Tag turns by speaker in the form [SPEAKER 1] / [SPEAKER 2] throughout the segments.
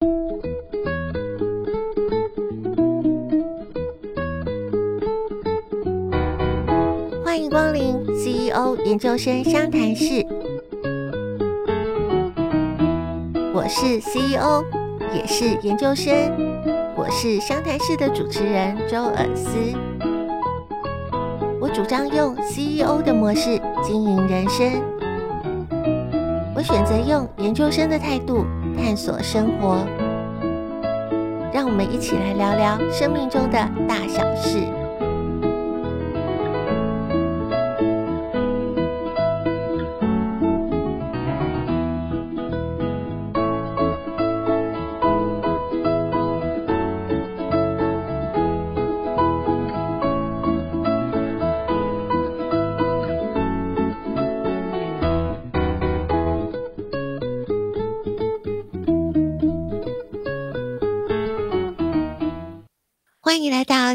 [SPEAKER 1] 欢迎光临 CEO 研究生商谈室，我是 CEO，也是研究生，我是商谈室的主持人周尔斯。我主张用 CEO 的模式经营人生，我选择用研究生的态度探索生活。让我们一起来聊聊生命中的大小事。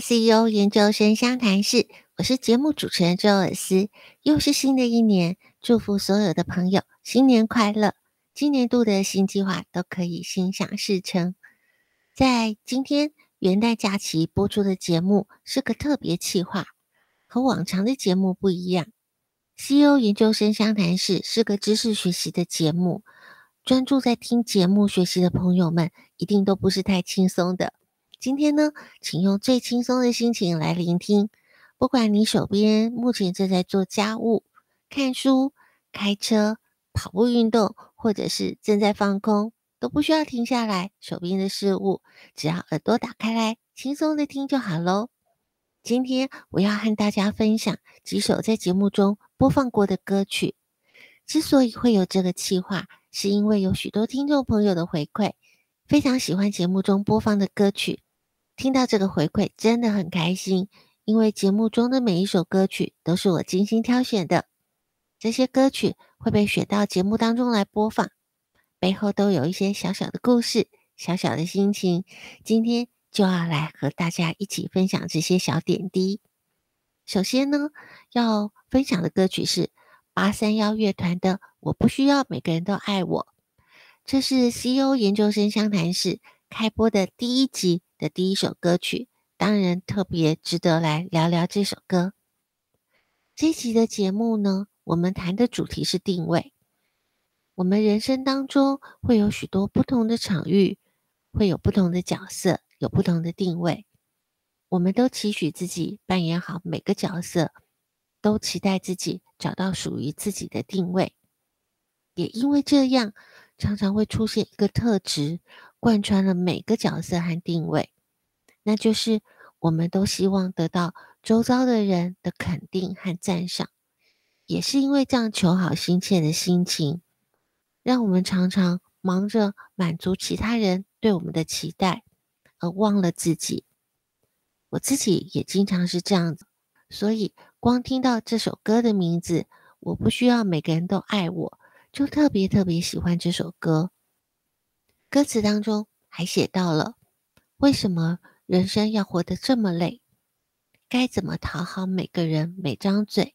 [SPEAKER 1] CEO 研究生相谈室，我是节目主持人周尔斯。又是新的一年，祝福所有的朋友新年快乐！今年度的新计划都可以心想事成。在今天元旦假期播出的节目是个特别企划，和往常的节目不一样。CEO 研究生相谈室是个知识学习的节目，专注在听节目学习的朋友们一定都不是太轻松的。今天呢，请用最轻松的心情来聆听。不管你手边目前正在做家务、看书、开车、跑步运动，或者是正在放空，都不需要停下来手边的事物，只要耳朵打开来，轻松的听就好喽。今天我要和大家分享几首在节目中播放过的歌曲。之所以会有这个计划，是因为有许多听众朋友的回馈，非常喜欢节目中播放的歌曲。听到这个回馈真的很开心，因为节目中的每一首歌曲都是我精心挑选的。这些歌曲会被选到节目当中来播放，背后都有一些小小的故事、小小的心情。今天就要来和大家一起分享这些小点滴。首先呢，要分享的歌曲是八三幺乐团的《我不需要每个人都爱我》，这是 C.O. 研究生湘潭市开播的第一集的第一首歌曲，当然特别值得来聊聊这首歌。这期的节目呢，我们谈的主题是定位。我们人生当中会有许多不同的场域，会有不同的角色，有不同的定位。我们都期许自己扮演好每个角色，都期待自己找到属于自己的定位。也因为这样，常常会出现一个特质。贯穿了每个角色和定位，那就是我们都希望得到周遭的人的肯定和赞赏。也是因为这样求好心切的心情，让我们常常忙着满足其他人对我们的期待，而忘了自己。我自己也经常是这样子，所以光听到这首歌的名字，我不需要每个人都爱我，就特别特别喜欢这首歌。歌词当中还写到了，为什么人生要活得这么累？该怎么讨好每个人每张嘴？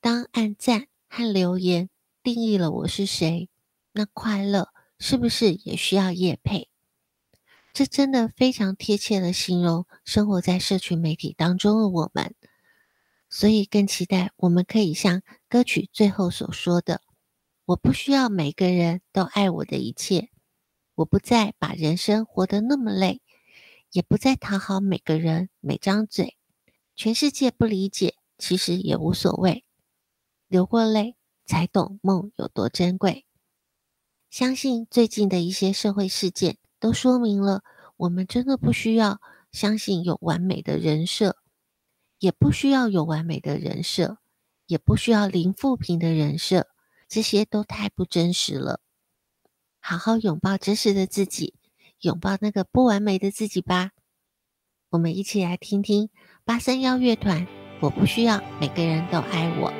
[SPEAKER 1] 当按赞和留言定义了我是谁，那快乐是不是也需要业配？这真的非常贴切的形容生活在社群媒体当中的我们，所以更期待我们可以像歌曲最后所说的：“我不需要每个人都爱我的一切。”我不再把人生活得那么累，也不再讨好每个人每张嘴。全世界不理解，其实也无所谓。流过泪，才懂梦有多珍贵。相信最近的一些社会事件，都说明了我们真的不需要相信有完美的人设，也不需要有完美的人设，也不需要零负评的人设，这些都太不真实了。好好拥抱真实的自己，拥抱那个不完美的自己吧。我们一起来听听八三夭乐团。我不需要每个人都爱我。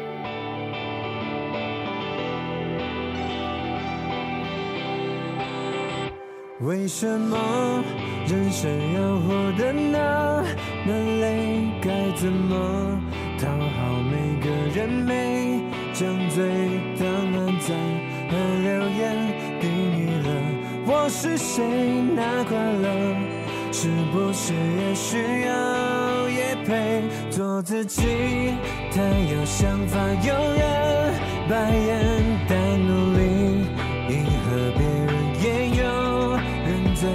[SPEAKER 2] 为什么人生要活得那么累？该怎么讨好每个人每张嘴？我是谁？那快乐是不是也需要业配？做自己，太有想法，有人白眼，但努力迎合别人，也有人最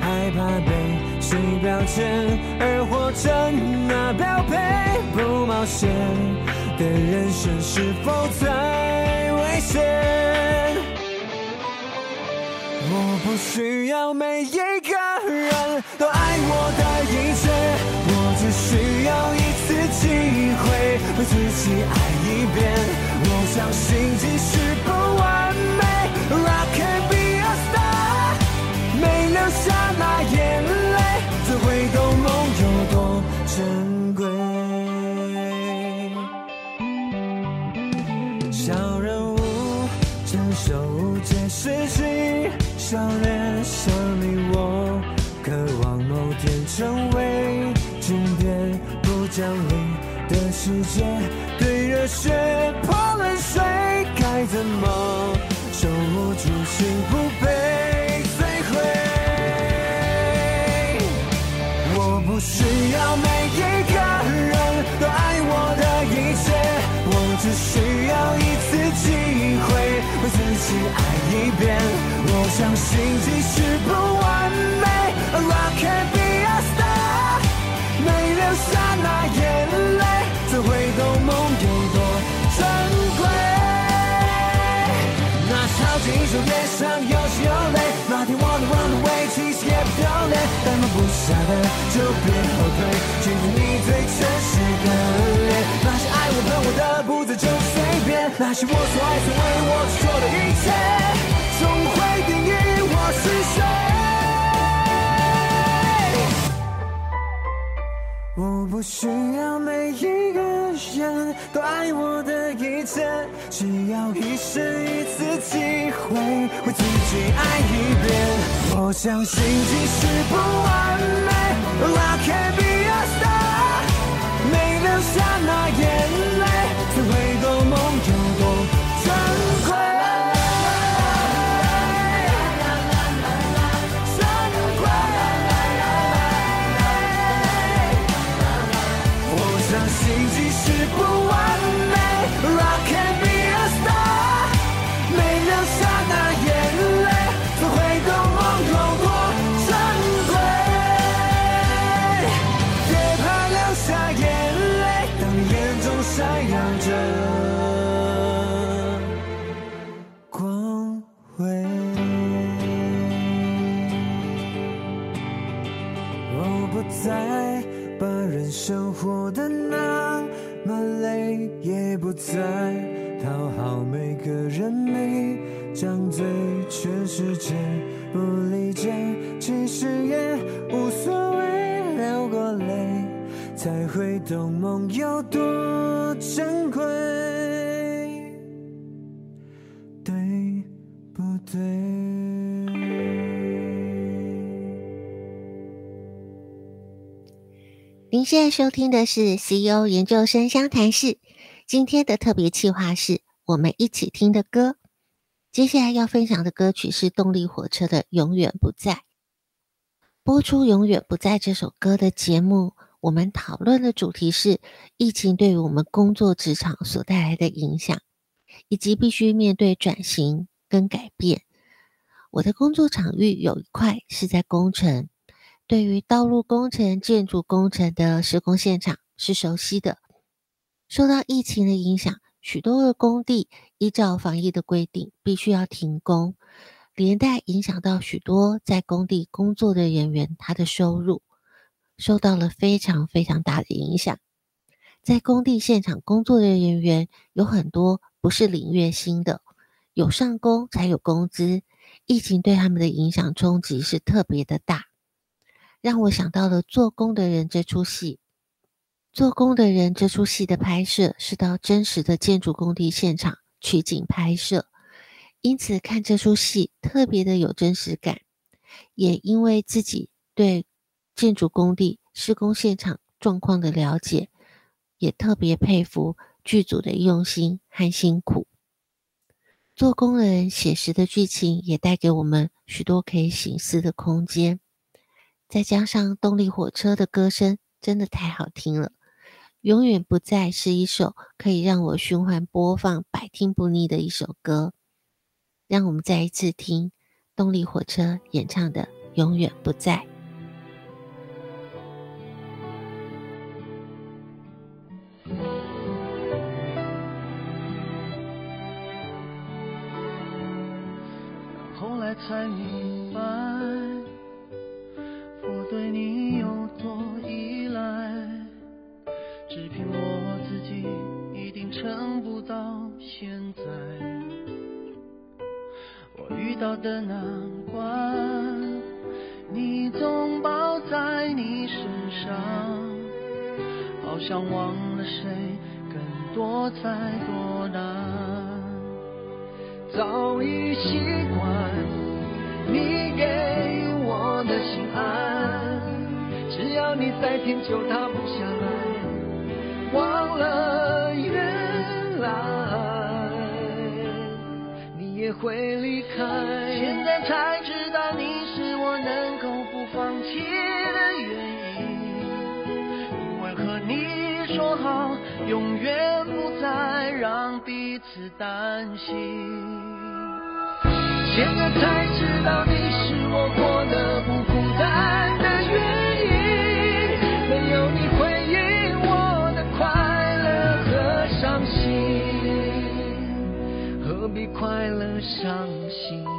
[SPEAKER 2] 害怕被谁标签，而活成那标配不冒险的人生，是否太危险？我不需要每一个人都爱我的一切，我只需要一次机会为自己爱一遍。我相信即使不不完美，rock and be a star，没流下那眼泪，怎会懂梦有多珍贵？那超级英雄脸上有血有泪，哪天我能 run away，其实也不丢脸，但放不下的就别后退，记住你最真实的脸。那些爱我恨我的，不再就随便，那些我所爱所为我所做的一切。总会定义我是谁。我不需要每一个人都爱我的一切，只要一生一次机会为自己爱一遍。我相信即使不完美，I can be a star，没流下那眼泪，怎
[SPEAKER 1] 会现在收听的是 CEO 研究生相谈室。今天的特别企划是我们一起听的歌。接下来要分享的歌曲是动力火车的《永远不在》。播出《永远不在》这首歌的节目，我们讨论的主题是疫情对于我们工作职场所带来的影响，以及必须面对转型跟改变。我的工作场域有一块是在工程。对于道路工程、建筑工程的施工现场是熟悉的。受到疫情的影响，许多的工地依照防疫的规定必须要停工，连带影响到许多在工地工作的人员，他的收入受到了非常非常大的影响。在工地现场工作的人员有很多不是领月薪的，有上工才有工资。疫情对他们的影响冲击是特别的大。让我想到了《做工的人》这出戏，《做工的人》这出戏的拍摄是到真实的建筑工地现场取景拍摄，因此看这出戏特别的有真实感。也因为自己对建筑工地施工现场状况的了解，也特别佩服剧组的用心和辛苦。《做工的人》写实的剧情也带给我们许多可以省思的空间。再加上动力火车的歌声，真的太好听了。永远不再是一首可以让我循环播放、百听不腻的一首歌。让我们再一次听动力火车演唱的《永远不在》。
[SPEAKER 3] 后来才明白，到的难关，你总抱在你身上，好像忘了谁更多才多难。早已习惯你给我的心安，只要你在天就塌不下来，忘了也会离开。现在才知道你是我能够不放弃的原因，因为和你说好永远不再让彼此担心。现在才知道你是我过得不心，何必快乐伤心？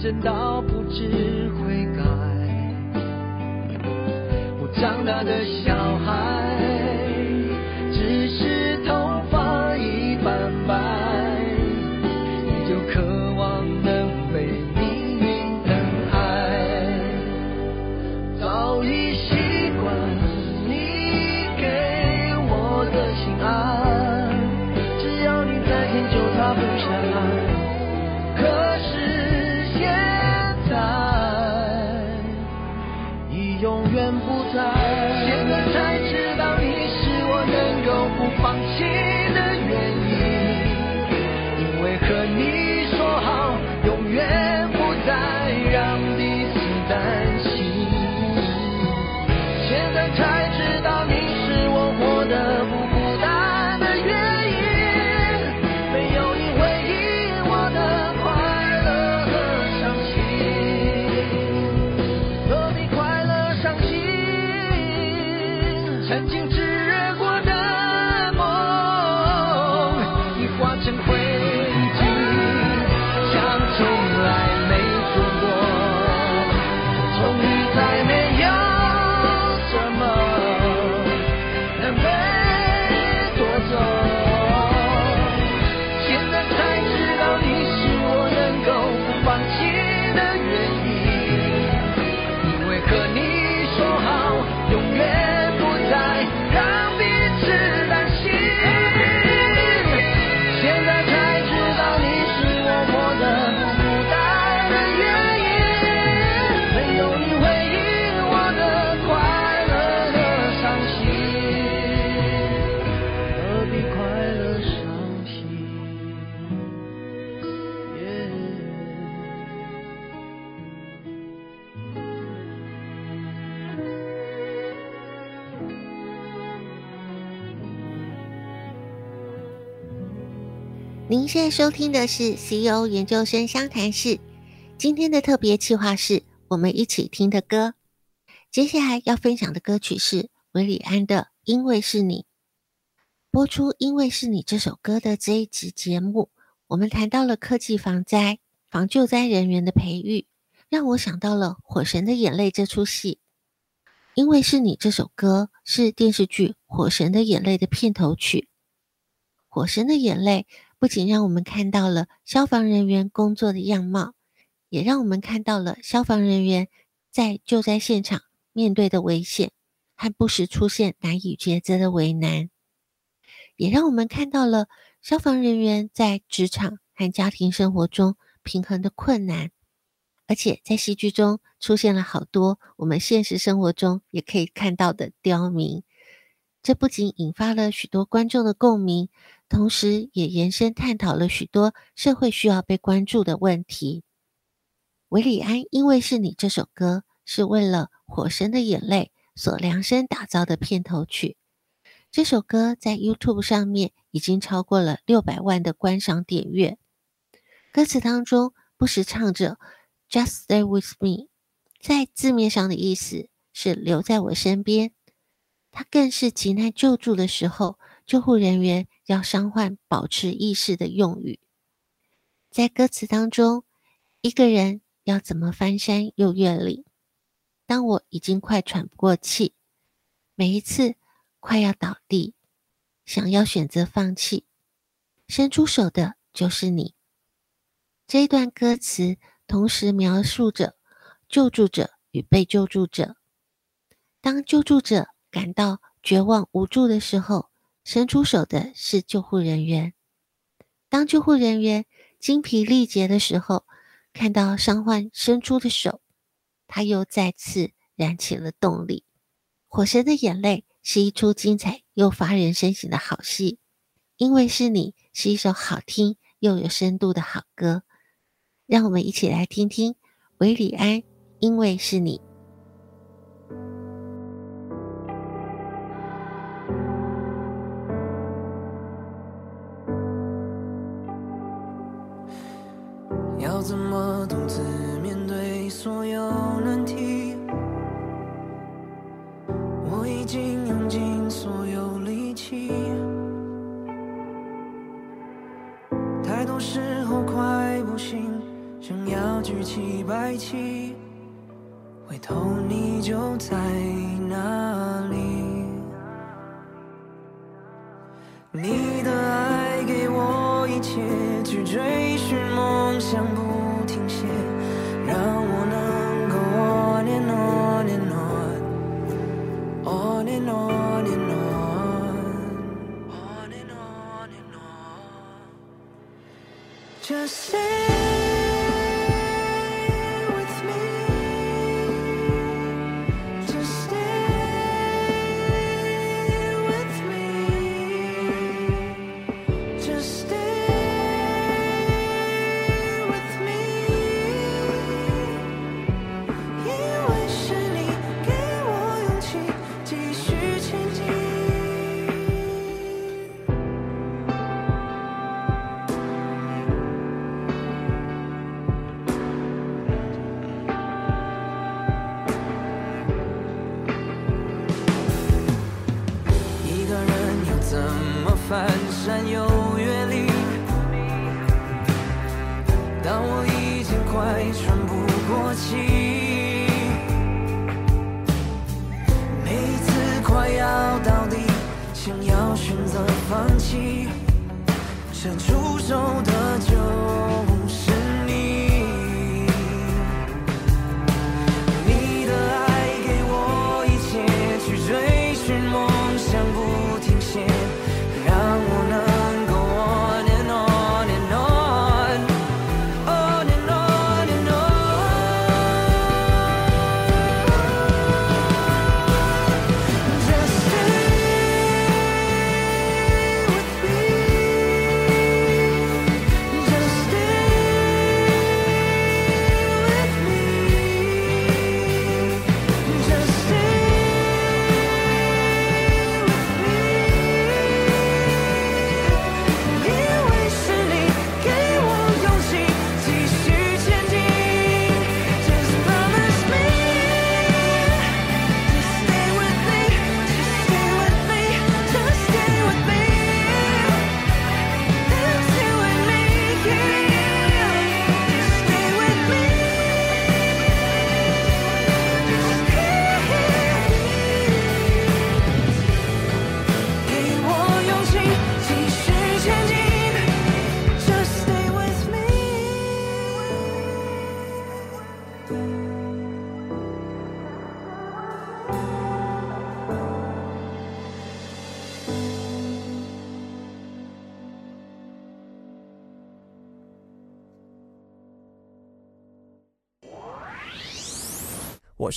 [SPEAKER 3] 真到不知悔改。我长大的小孩。
[SPEAKER 1] 现在收听的是 CEO 研究生相谈室，今天的特别企划是我们一起听的歌。接下来要分享的歌曲是韦礼安的《因为是你》。播出《因为是你》这首歌的这一集节目，我们谈到了科技防灾、防救灾人员的培育，让我想到了《火神的眼泪》这出戏。《因为是你》这首歌是电视剧《火神的眼泪》的片头曲。火神的眼泪不仅让我们看到了消防人员工作的样貌，也让我们看到了消防人员在救灾现场面对的危险和不时出现难以抉择的为难，也让我们看到了消防人员在职场和家庭生活中平衡的困难。而且在戏剧中出现了好多我们现实生活中也可以看到的刁民，这不仅引发了许多观众的共鸣，同时也延伸探讨了许多社会需要被关注的问题。韦礼安，因为是你这首歌是为了《火神的眼泪》所量身打造的片头曲。这首歌在 YouTube 上面已经超过了六百万的观赏点阅，歌词当中不时唱着。Just stay with me，在字面上的意思是留在我身边。它更是急难救助的时候，救护人员要伤患保持意识的用语。在歌词当中，一个人要怎么翻山又越岭？当我已经快喘不过气，每一次快要倒地，想要选择放弃，伸出手的就是你。这一段歌词。同时描述着救助者与被救助者。当救助者感到绝望无助的时候，伸出手的是救护人员；当救护人员精疲力竭的时候，看到伤患伸出的手，他又再次燃起了动力。《火神的眼泪》是一出精彩又发人深省的好戏，因为是你是一首好听又有深度的好歌。让我们一起来听听韦礼安，因为是你。
[SPEAKER 2] 怎么独自面对所有难题？我已经用尽所有力气，太多时候快不行。想要举起白旗，回头你就在哪里？你的爱给我一切，去追寻梦想不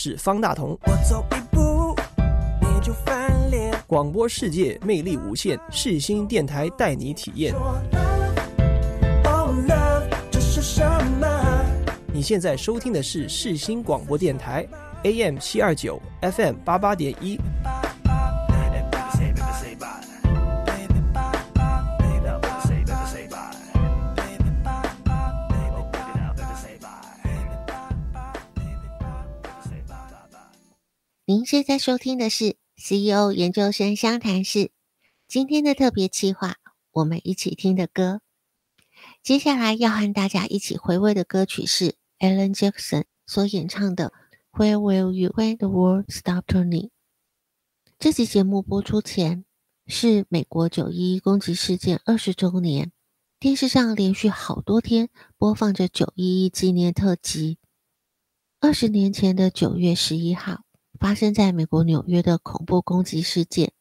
[SPEAKER 4] 是方大同。
[SPEAKER 2] 我走一步，你就翻脸。
[SPEAKER 4] 广播世界魅力无限，世新电台带你体验。
[SPEAKER 2] Oh 这是什么？
[SPEAKER 4] 你现在收听的是世新广播电台，AM 七二九，FM 八八点一。
[SPEAKER 1] 您现在收听的是 CEO 研究生相谈室。今天的特别企划，我们一起听的歌。接下来要和大家一起回味的歌曲是 Alan Jackson 所演唱的《Where Will You When the World Stop Turning》。这期节目播出前是美国九一一攻击事件二十周年，电视上连续好多天播放着九一一纪念特辑。二十年前的九月十一号。发生在美国纽约的恐怖攻击事件，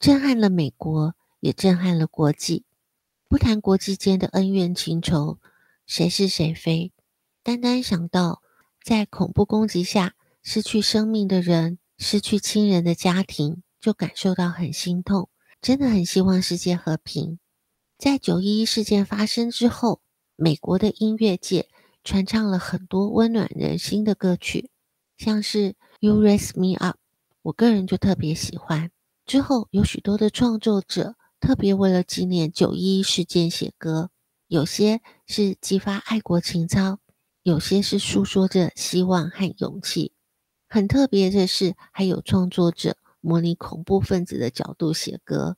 [SPEAKER 1] 震撼了美国，也震撼了国际。不谈国际间的恩怨情仇，谁是谁非，单单想到在恐怖攻击下失去生命的人、失去亲人的家庭，就感受到很心痛。真的很希望世界和平。在九一一事件发生之后，美国的音乐界传唱了很多温暖人心的歌曲，像是。You Raise Me Up，我个人就特别喜欢。之后有许多的创作者特别为了纪念九一一事件写歌，有些是激发爱国情操，有些是诉说着希望和勇气。很特别的是，还有创作者模拟恐怖分子的角度写歌。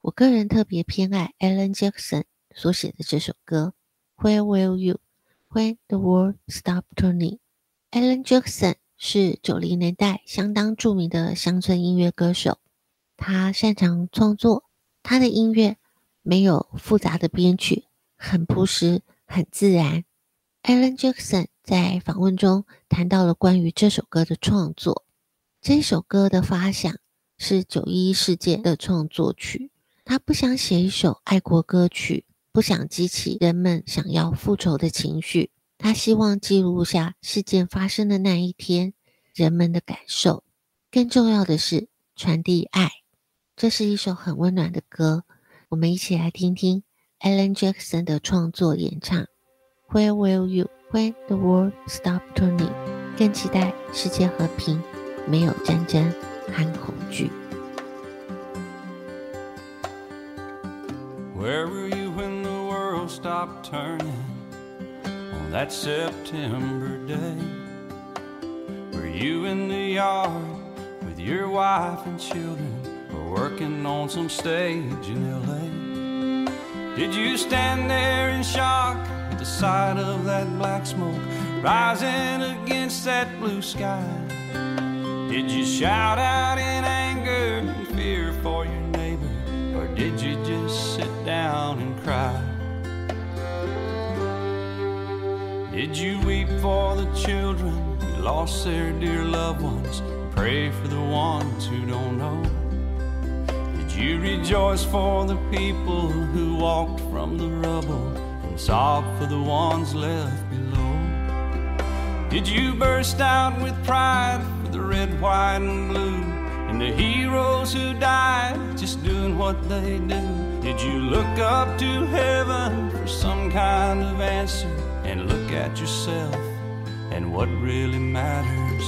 [SPEAKER 1] 我个人特别偏爱 Alan Jackson 所写的这首歌。Where will you when the world stop turning？Alan Jackson。是九零年代相当著名的乡村音乐歌手，他擅长创作，他的音乐没有复杂的编曲，很朴实，很自然。Alan Jackson 在访问中谈到了关于这首歌的创作，这首歌的发想是九一一事件的创作曲，他不想写一首爱国歌曲，不想激起人们想要复仇的情绪。他希望记录下事件发生的那一天人们的感受，更重要的是传递爱。这是一首很温暖的歌，我们一起来听听 Alan Jackson 的创作演唱。Where will you when the world stop turning？更期待世界和平，没有战争和恐惧。
[SPEAKER 5] Where will you when the world stop turning? That September day, were you in the yard with your wife and children, or working on some stage in LA? Did you stand there in shock at the sight of that black smoke rising against that blue sky? Did you shout out in anger and fear for your neighbor, or did you just sit down and cry? Did you weep for the children who lost their dear loved ones? Pray for the ones who don't know. Did you rejoice for the people who walked from the rubble and sob for the ones left below? Did you burst out with pride for the red, white, and blue and the heroes who died just doing what they do? Did you look up to heaven for some kind of answer? And look at yourself and what really matters.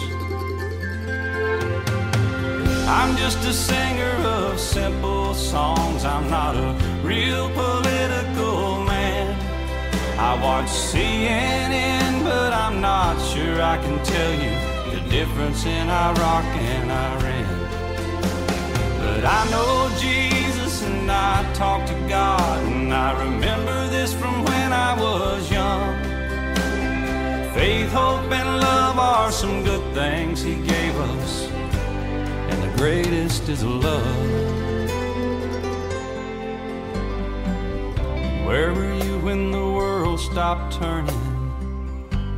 [SPEAKER 5] I'm just a singer of simple songs. I'm not a real political man. I watch CNN, but I'm not sure I can tell you the difference in Iraq and Iran. But I know Jesus and I talk to God, and I remember this from when I was young. Faith, hope, and love are some good things He gave us, and the greatest is love. Where were you when the world stopped turning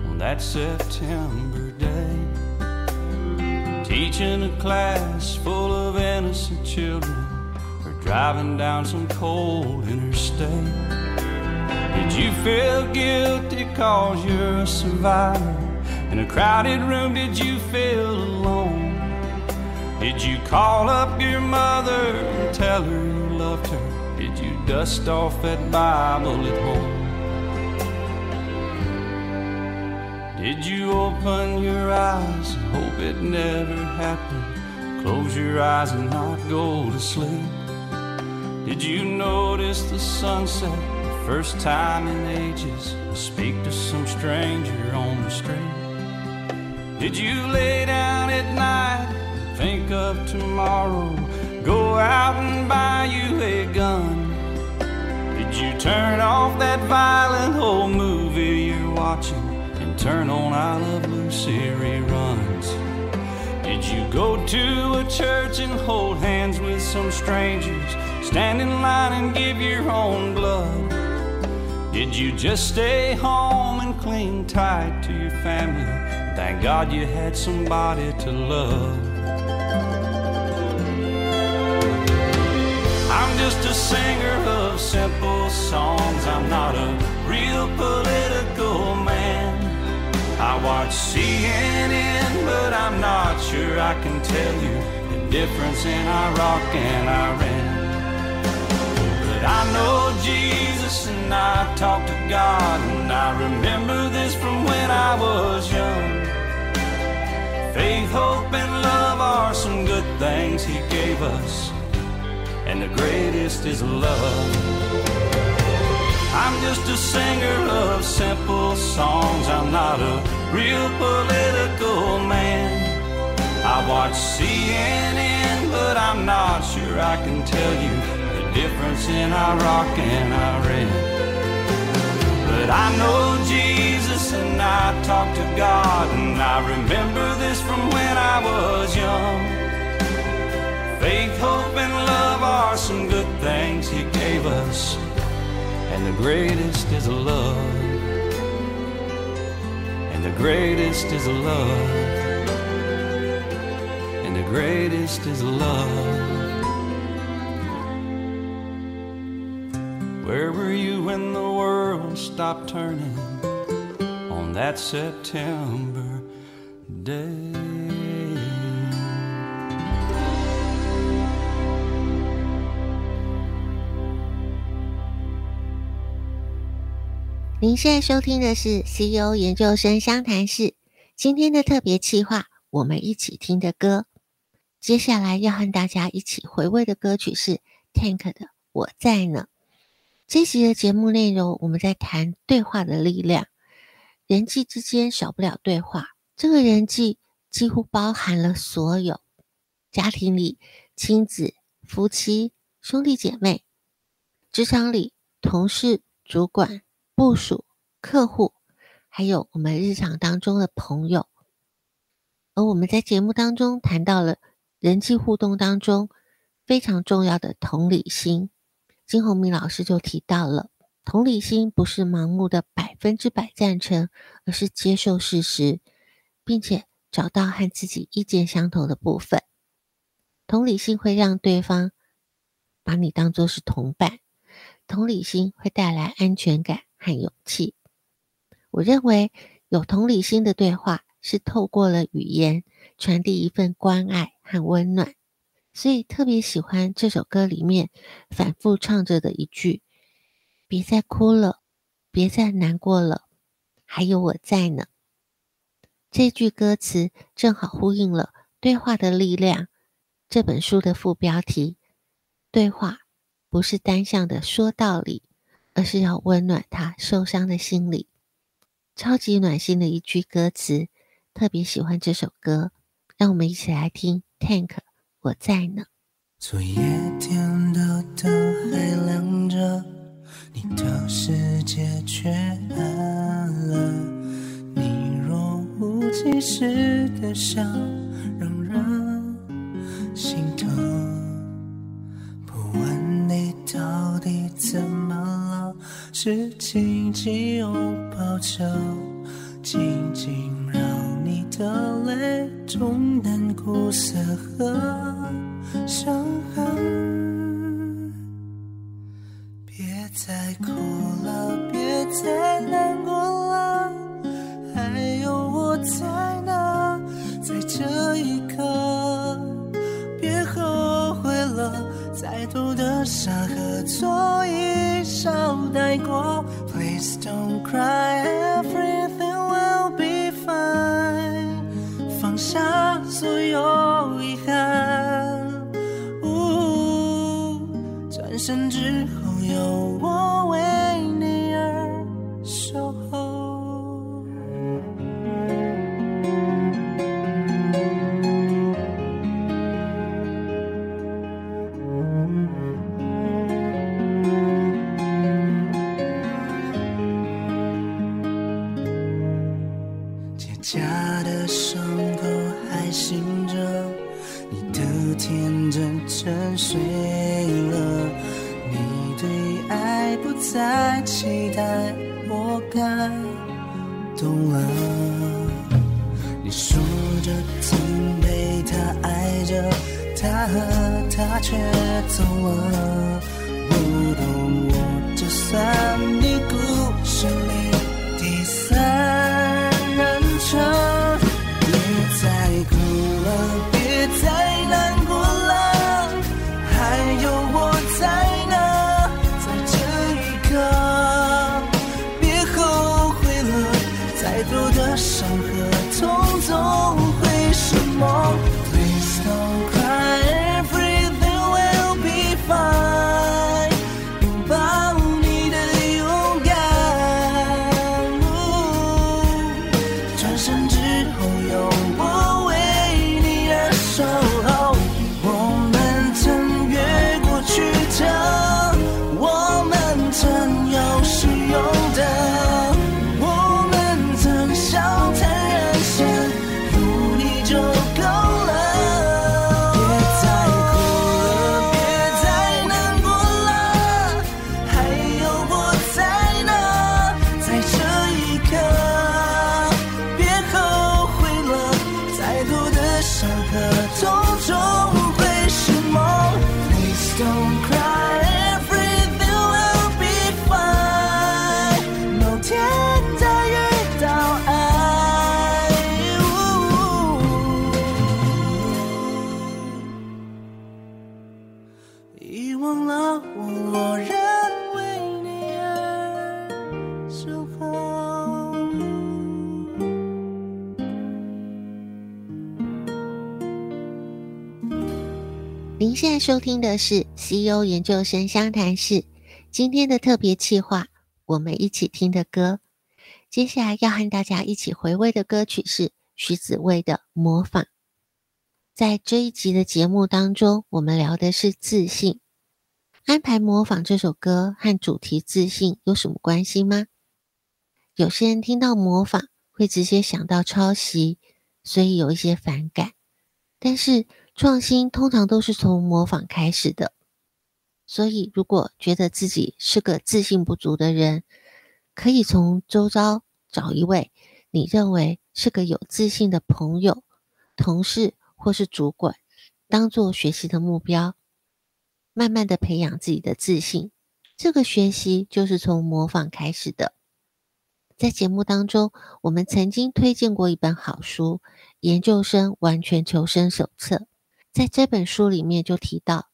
[SPEAKER 5] on that September day? Teaching a class full of innocent children, driving down some cold interstate. Did you feel guilty cause you're a survivor? In a crowded room, did you feel alone? Did you call up your mother and tell her you loved her? Did you dust off that Bible at home? Did you open your eyes and hope it never happened? Close your eyes and not go to sleep. Did you notice the sunset the first time in ages? Speak to some stranger on the street. Did you lay down at night think of tomorrow? Go out and buy you a gun. Did you turn off that violent old movie you're watching? And turn on I Love Lucy reruns? Did you go to a church and hold hands with some strangers? Stand in line and give your own blood? Did you just stay home and cling tight to your family? Thank God you had somebody to love. I'm just a singer of simple songs. I'm not a real political. I watch CNN, but I'm not sure I can tell you the difference in Iraq and Iran. But I know Jesus and I talk to God, and I remember this from when I was young. Faith, hope, and love are some good things He gave us, and the greatest is love. I'm just a singer of simple songs. I'm not a real political man. I watch CNN, but I'm not sure I can tell you the difference in Iraq and Iran. But I know Jesus and I talk to God, and I remember this from when I was young. Faith, hope, and love are some good things He gave us and the greatest is love. And the greatest is love. And the greatest is love. Where were you when the world stopped turning on that September day?
[SPEAKER 1] 您现在收听的是 CEO 研究生相谈室。今天的特别企划，我们一起听的歌。接下来要和大家一起回味的歌曲是 Tank 的《我在呢》。这集的节目内容，我们在谈对话的力量。人际之间少不了对话，这个人际几乎包含了所有家庭里亲子、夫妻、兄弟姐妹，职场里同事、主管。部署、客户，还有我们日常当中的朋友，而我们在节目当中谈到了人际互动当中非常重要的同理心。金宏明老师就提到了，同理心不是盲目的百分之百赞成，而是接受事实，并且找到和自己意见相同的部分。同理心会让对方把你当作是同伴，同理心会带来安全感。和勇气，我认为有同理心的对话是透过了语言传递一份关爱和温暖，所以特别喜欢这首歌里面反复唱着的一句：“别再哭了，别再难过了，还有我在呢。”这句歌词正好呼应了《对话的力量》这本书的副标题：“对话不是单向的说道理。”而是要温暖他受伤的心里，超级暖心的一句歌词，特别喜欢这首歌，让我们一起来听 Tank，我在呢。
[SPEAKER 2] 昨夜天的灯还亮着，你的世界却暗了，你若无其事的笑，让人心疼。不问你到底怎么了？是紧紧拥抱着，紧紧让你的泪冲淡苦涩和伤痕。别再哭了，别再
[SPEAKER 6] 带过。Please don't cry,
[SPEAKER 1] 收听的是 CEO 研究生相谈室，今天的特别企划，我们一起听的歌。接下来要和大家一起回味的歌曲是徐子未的《模仿》。在这一集的节目当中，我们聊的是自信。安排《模仿》这首歌和主题自信有什么关系吗？有些人听到模仿会直接想到抄袭，所以有一些反感。但是创新通常都是从模仿开始的，所以如果觉得自己是个自信不足的人，可以从周遭找一位你认为是个有自信的朋友、同事或是主管，当做学习的目标，慢慢的培养自己的自信。这个学习就是从模仿开始的。在节目当中，我们曾经推荐过一本好书《研究生完全求生手册》。在这本书里面就提到，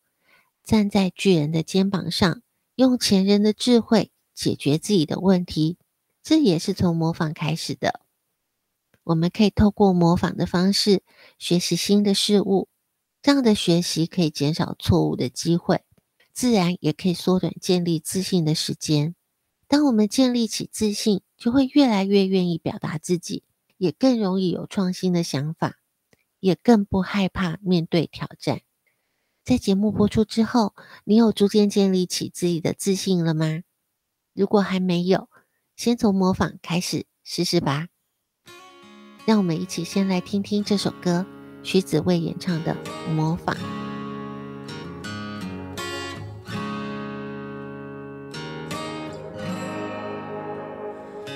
[SPEAKER 1] 站在巨人的肩膀上，用前人的智慧解决自己的问题，这也是从模仿开始的。我们可以透过模仿的方式学习新的事物，这样的学习可以减少错误的机会，自然也可以缩短建立自信的时间。当我们建立起自信，就会越来越愿意表达自己，也更容易有创新的想法，也更不害怕面对挑战。在节目播出之后，你有逐渐建立起自己的自信了吗？如果还没有，先从模仿开始试试吧。让我们一起先来听听这首歌，徐子未演唱的《模仿》。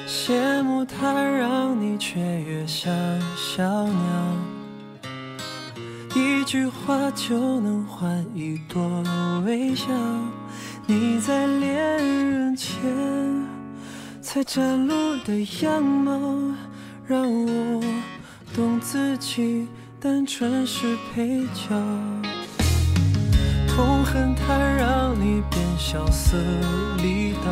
[SPEAKER 6] 羡慕他让你雀跃像小鸟，一句话就能换一朵微笑。你在恋人前才展露的样貌，让我懂自己单纯是配角。
[SPEAKER 2] 痛恨它让你变萧瑟离道，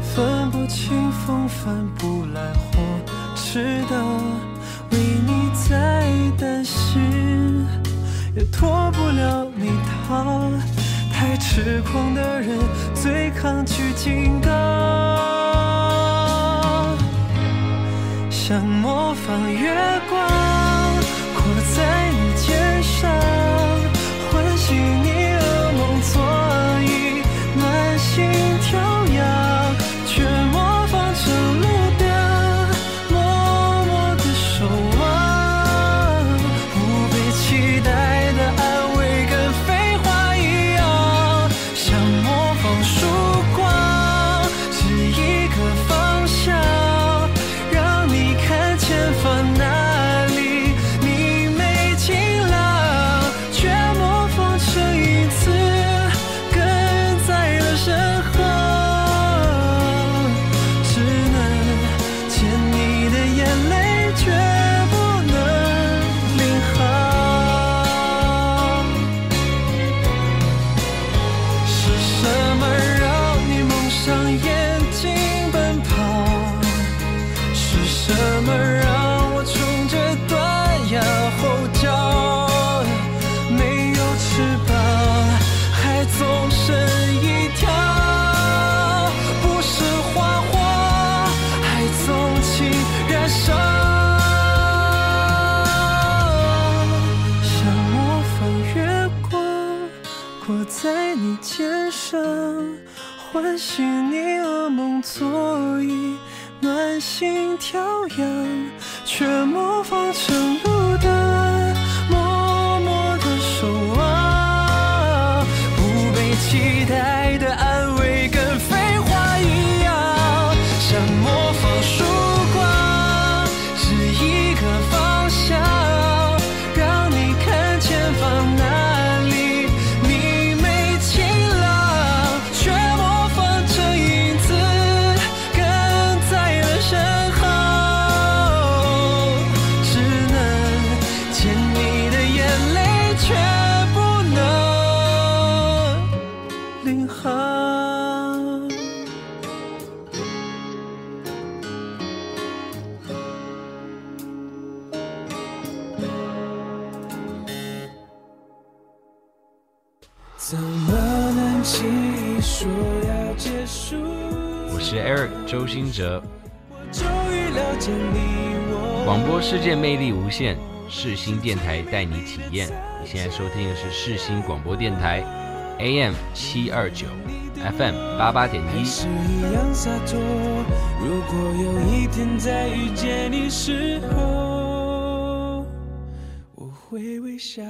[SPEAKER 2] 分不清风帆不来或迟到，为你在担心，也脱不了你逃。太痴狂的人最抗拒警告，想模仿月光
[SPEAKER 7] 周兴哲，
[SPEAKER 2] 终于了解你我。
[SPEAKER 7] 广播世界魅力无限，世新电台带你体验。你现在收听的是世新广播电台，AM 七二九，FM 八八点一。
[SPEAKER 2] 是一样洒脱。如果有一天再遇见你时候，我会微笑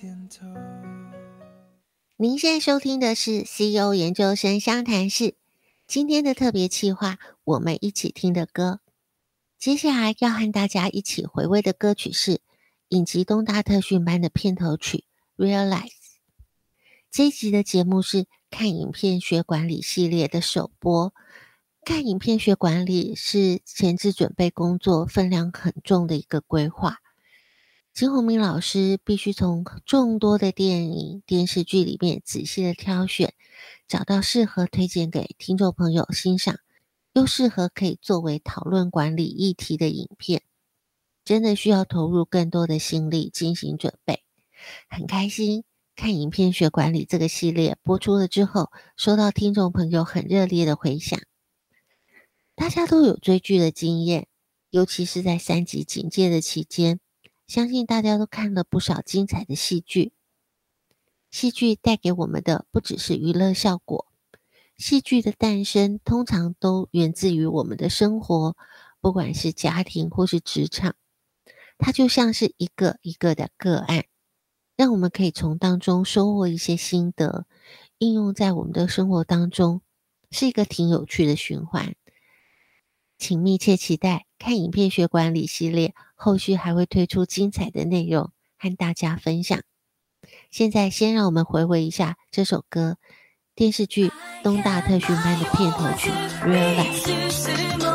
[SPEAKER 2] 点头。
[SPEAKER 1] 您现在收听的是 CEO 研究生相谈室，今天的特别企划，我们一起听的歌。接下来要和大家一起回味的歌曲是影集《东大特训班》的片头曲《Realize》。这一集的节目是看影片学管理系列的首播。看影片学管理是前置准备工作分量很重的一个规划。金宏明老师必须从众多的电影、电视剧里面仔细的挑选，找到适合推荐给听众朋友欣赏，又适合可以作为讨论管理议题的影片，真的需要投入更多的心力进行准备。很开心看影片学管理这个系列播出了之后，收到听众朋友很热烈的回响。大家都有追剧的经验，尤其是在三级警戒的期间。相信大家都看了不少精彩的戏剧。戏剧带给我们的不只是娱乐效果，戏剧的诞生通常都源自于我们的生活，不管是家庭或是职场，它就像是一个一个的个案，让我们可以从当中收获一些心得，应用在我们的生活当中，是一个挺有趣的循环。请密切期待看影片学管理系列，后续还会推出精彩的内容和大家分享。现在先让我们回味一下这首歌，电视剧《东大特训班》的片头曲《Real
[SPEAKER 8] Life》。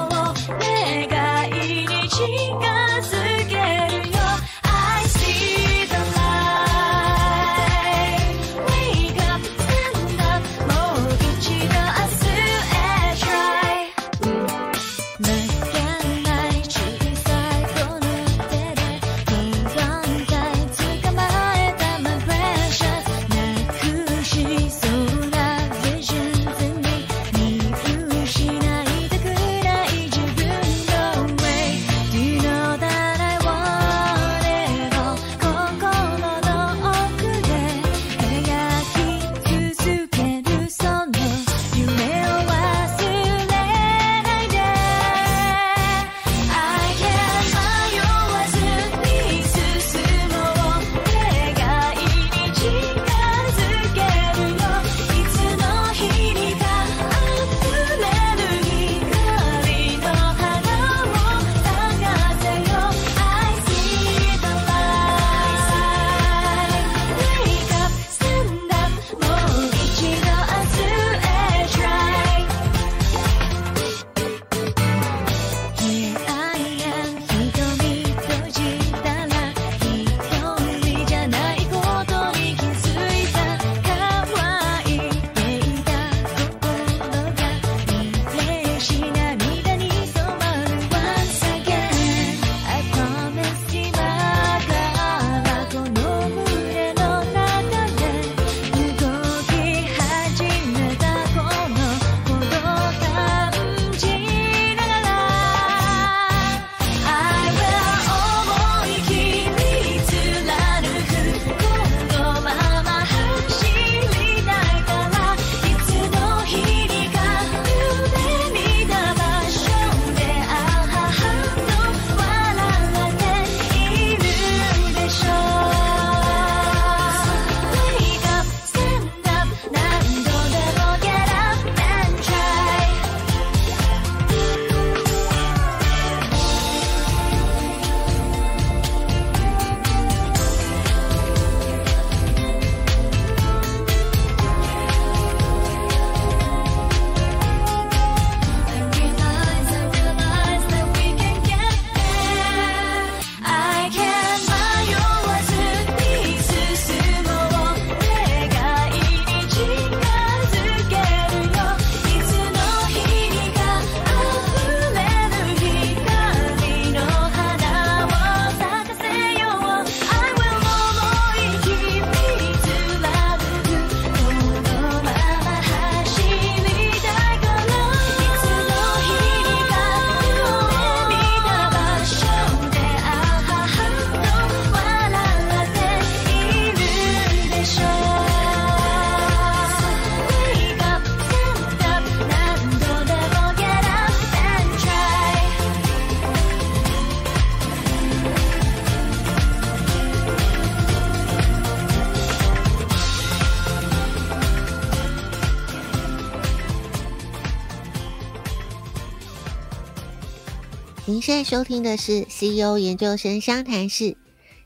[SPEAKER 8] 现在收听的是 CEO 研究生湘潭市。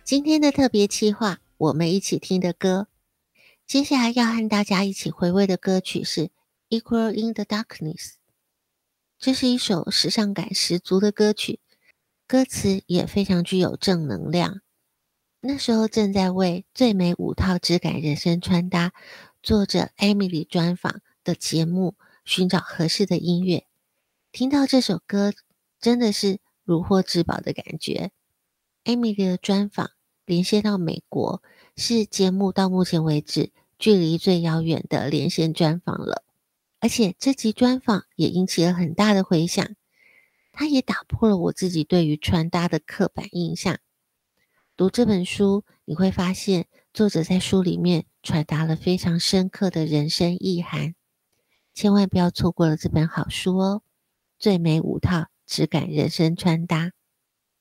[SPEAKER 8] 今天的特别企划，我们一起听的歌。接下来要和大家一起回味的歌曲是《Equal in the Darkness》。这是一首时尚感十足的歌曲，歌词也非常具有正能量。那时候正在为最美五套质感人生穿搭做着 Emily 专访的节目，寻找合适的音乐。听到这首歌，真的是如获至宝的感觉。Emily 的专访连线到美国，是节目到目前为止距离最遥远的连线专访了。而且这集专访也引起了很大的回响，它也打破了我自己对于穿搭的刻板印象。读这本书，你会发现作者在书里面传达了非常深刻的人生意涵，千万不要错过了这本好书哦。最美五套质感人生穿搭，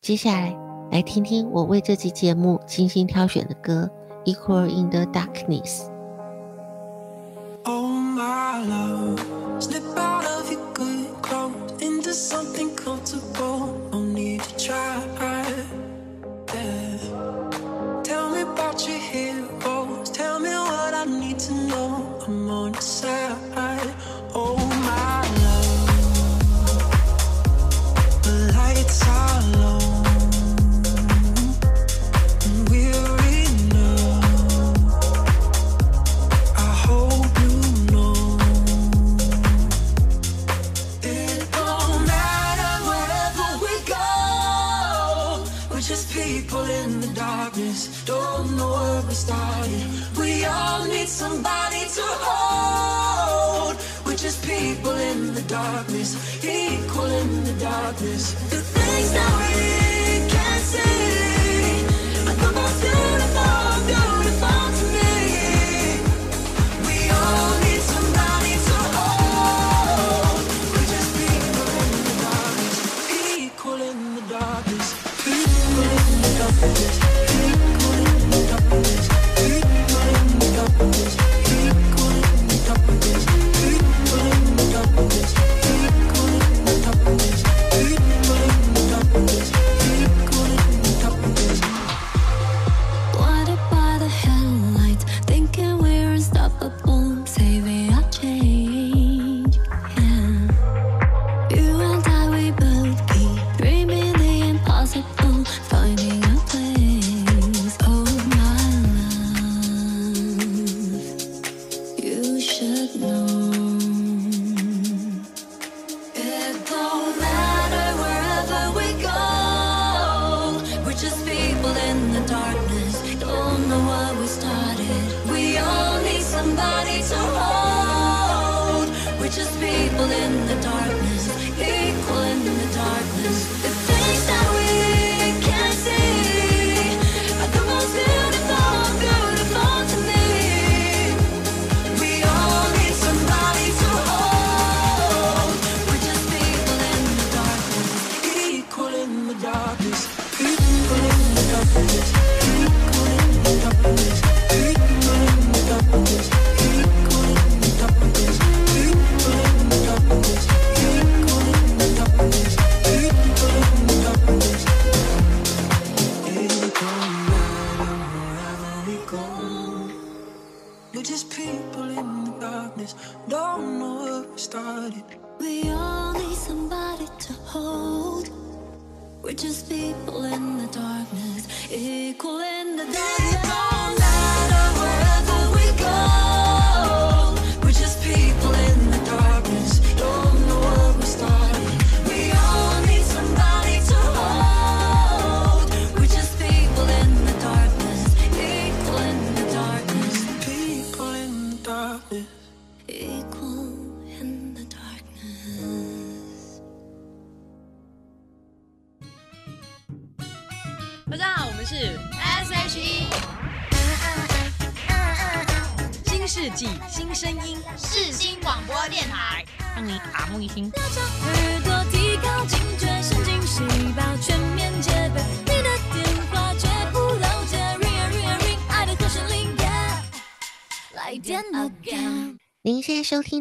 [SPEAKER 8] 接下来来听听我为这期节目精心挑选的歌《Equal in the Darkness》。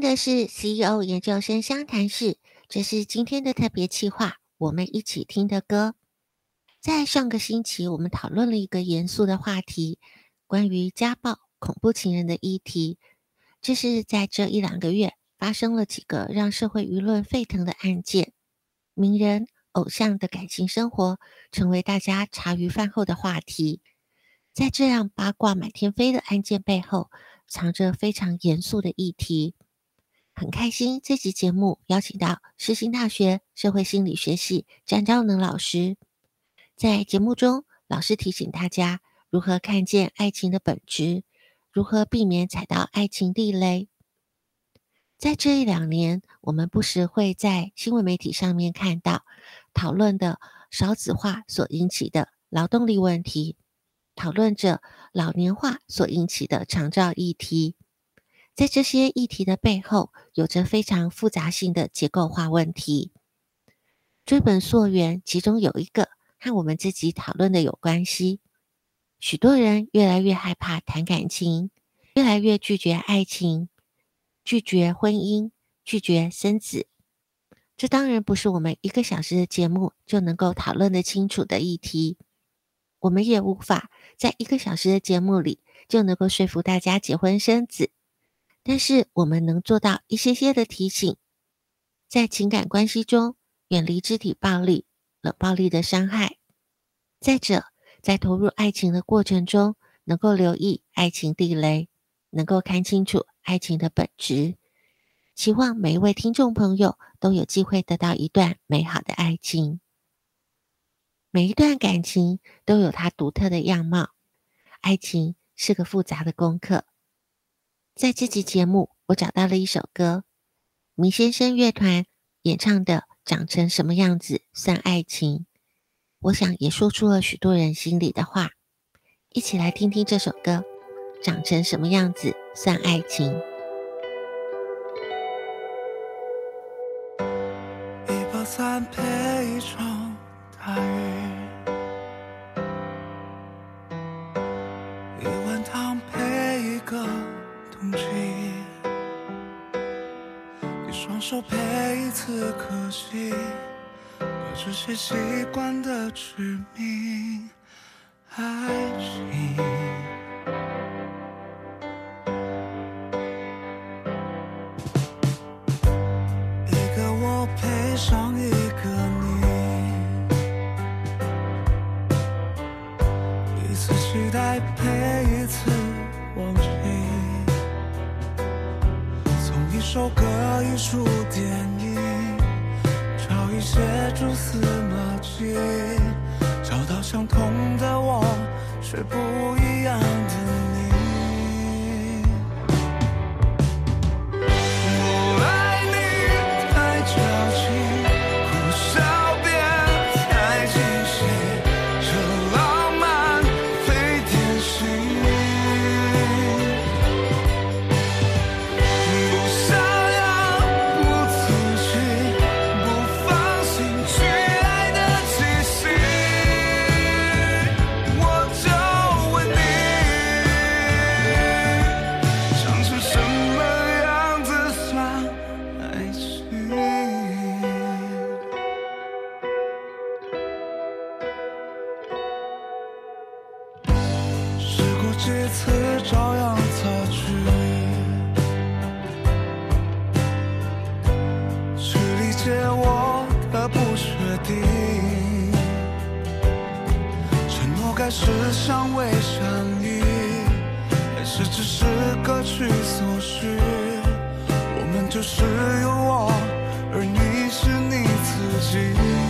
[SPEAKER 8] 听的是 CEO 研究生湘潭市，这是今天的特别企划。
[SPEAKER 1] 我们一起听的歌。在上个星期，我们讨论了一个严肃的话题，关于家暴、恐怖情人的议题。这是在这一两个月发生了几个让社会舆论沸腾的案件，名人、偶像的感情生活成为大家茶余饭后的话题。在这样八卦满天飞的案件背后，藏着非常严肃的议题。很开心，这集节目邀请到世新大学社会心理学系詹昭能老师。在节目中，老师提醒大家如何看见爱情的本质，如何避免踩到爱情地雷。在这一两年，我们不时会在新闻媒体上面看到讨论的少子化所引起的劳动力问题，讨论着老年化所引起的长照议题。在这些议题的背后，有着非常复杂性的结构化问题。追本溯源，其中有一个。和我们自己讨论的有关系。许多人越来越害怕谈感情，越来越拒绝爱情，拒绝婚姻，拒绝生子。这当然不是我们一个小时的节目就能够讨论得清楚的议题。我们也无法在一个小时的节目里就能够说服大家结婚生子。但是我们能做到一些些的提醒，在情感关系中远离肢体暴力。冷暴力的伤害。再者，在投入爱情的过程中，能够留意爱情地雷，能够看清楚爱情的本质。希望每一位听众朋友都有机会得到一段美好的爱情。每一段感情都有它独特的样貌，爱情是个复杂的功课。在这集节目，我找到了一首歌，麋先生乐团演唱的。长成什么样子算爱情？我想也说出了许多人心里的话。一起来听听这首歌，《长成什么样子算爱情》。
[SPEAKER 6] 一把伞配一场大雨，次可惜，把这些习惯的致命爱情。未相遇还是只是各取所需。我们就是有我而你是你自己。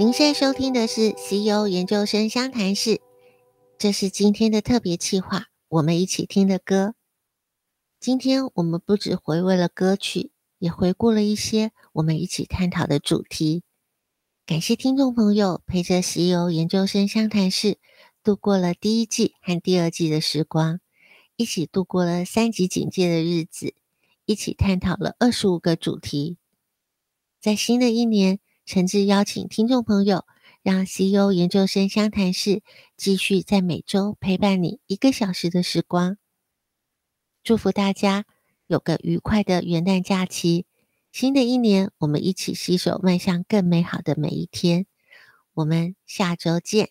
[SPEAKER 1] 您现在收听的是西游研究生相谈室，这是今天的特别企划，我们一起听的歌。今天我们不止回味了歌曲，也回顾了一些我们一起探讨的主题。感谢听众朋友陪着西游研究生相谈室度过了第一季和第二季的时光，一起度过了三级警戒的日子，一起探讨了二十五个主题。在新的一年，诚挚邀请听众朋友，让 CEO 研究生相谈室继续在每周陪伴你一个小时的时光。祝福大家有个愉快的元旦假期。新的一年，我们一起携手迈向更美好的每一天。我们下周见。